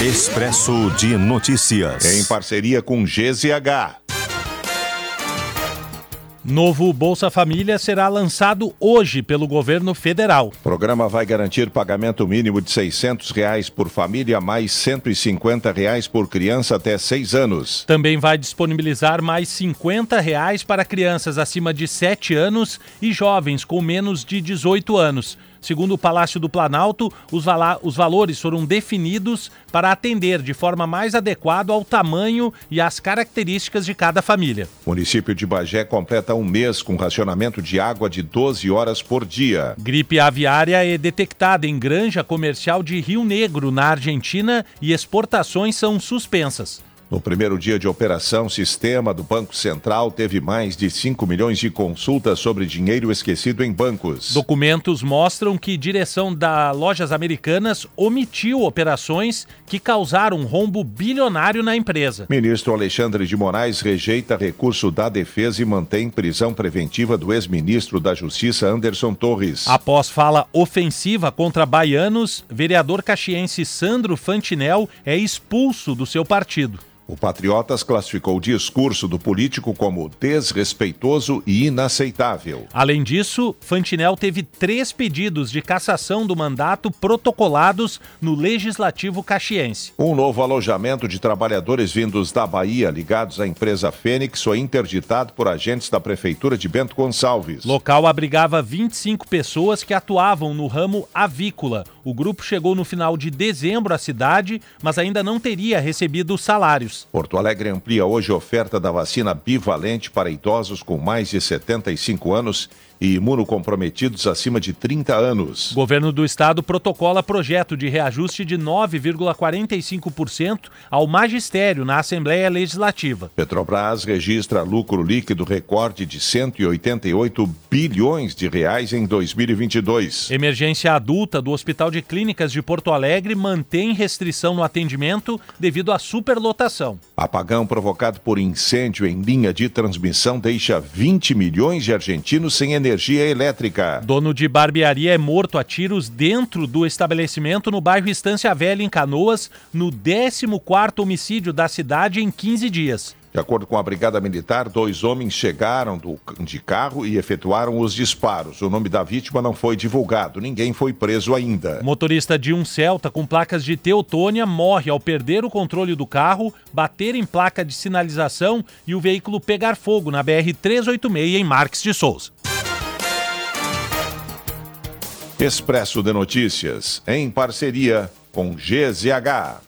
Expresso de Notícias. Em parceria com GZH. Novo Bolsa Família será lançado hoje pelo governo federal. O programa vai garantir pagamento mínimo de 600 reais por família, mais 150 reais por criança até 6 anos. Também vai disponibilizar mais 50 reais para crianças acima de 7 anos e jovens com menos de 18 anos. Segundo o Palácio do Planalto, os, os valores foram definidos para atender de forma mais adequada ao tamanho e às características de cada família. O município de Bagé completa um mês com racionamento de água de 12 horas por dia. Gripe aviária é detectada em granja comercial de Rio Negro, na Argentina, e exportações são suspensas. No primeiro dia de operação, o sistema do Banco Central teve mais de 5 milhões de consultas sobre dinheiro esquecido em bancos. Documentos mostram que direção da Lojas Americanas omitiu operações que causaram um rombo bilionário na empresa. Ministro Alexandre de Moraes rejeita recurso da defesa e mantém prisão preventiva do ex-ministro da Justiça Anderson Torres. Após fala ofensiva contra baianos, vereador caxiense Sandro Fantinel é expulso do seu partido. O Patriotas classificou o discurso do político como desrespeitoso e inaceitável. Além disso, Fantinel teve três pedidos de cassação do mandato protocolados no Legislativo Caxiense. Um novo alojamento de trabalhadores vindos da Bahia ligados à empresa Fênix foi interditado por agentes da Prefeitura de Bento Gonçalves. Local abrigava 25 pessoas que atuavam no ramo avícola. O grupo chegou no final de dezembro à cidade, mas ainda não teria recebido salários. Porto Alegre amplia hoje a oferta da vacina bivalente para idosos com mais de 75 anos e imunocomprometidos acima de 30 anos. O governo do estado protocola projeto de reajuste de 9,45% ao magistério na Assembleia Legislativa. Petrobras registra lucro líquido recorde de 188 bilhões de reais em 2022. Emergência adulta do Hospital de Clínicas de Porto Alegre mantém restrição no atendimento devido à superlotação. Apagão provocado por incêndio em linha de transmissão deixa 20 milhões de argentinos sem energia elétrica. Dono de barbearia é morto a tiros dentro do estabelecimento no bairro Estância Velha, em Canoas, no 14º homicídio da cidade em 15 dias. De acordo com a Brigada Militar, dois homens chegaram do, de carro e efetuaram os disparos. O nome da vítima não foi divulgado, ninguém foi preso ainda. O motorista de um Celta com placas de Teutônia morre ao perder o controle do carro, bater em placa de sinalização e o veículo pegar fogo na BR-386 em Marques de Souza. Expresso de Notícias, em parceria com GZH.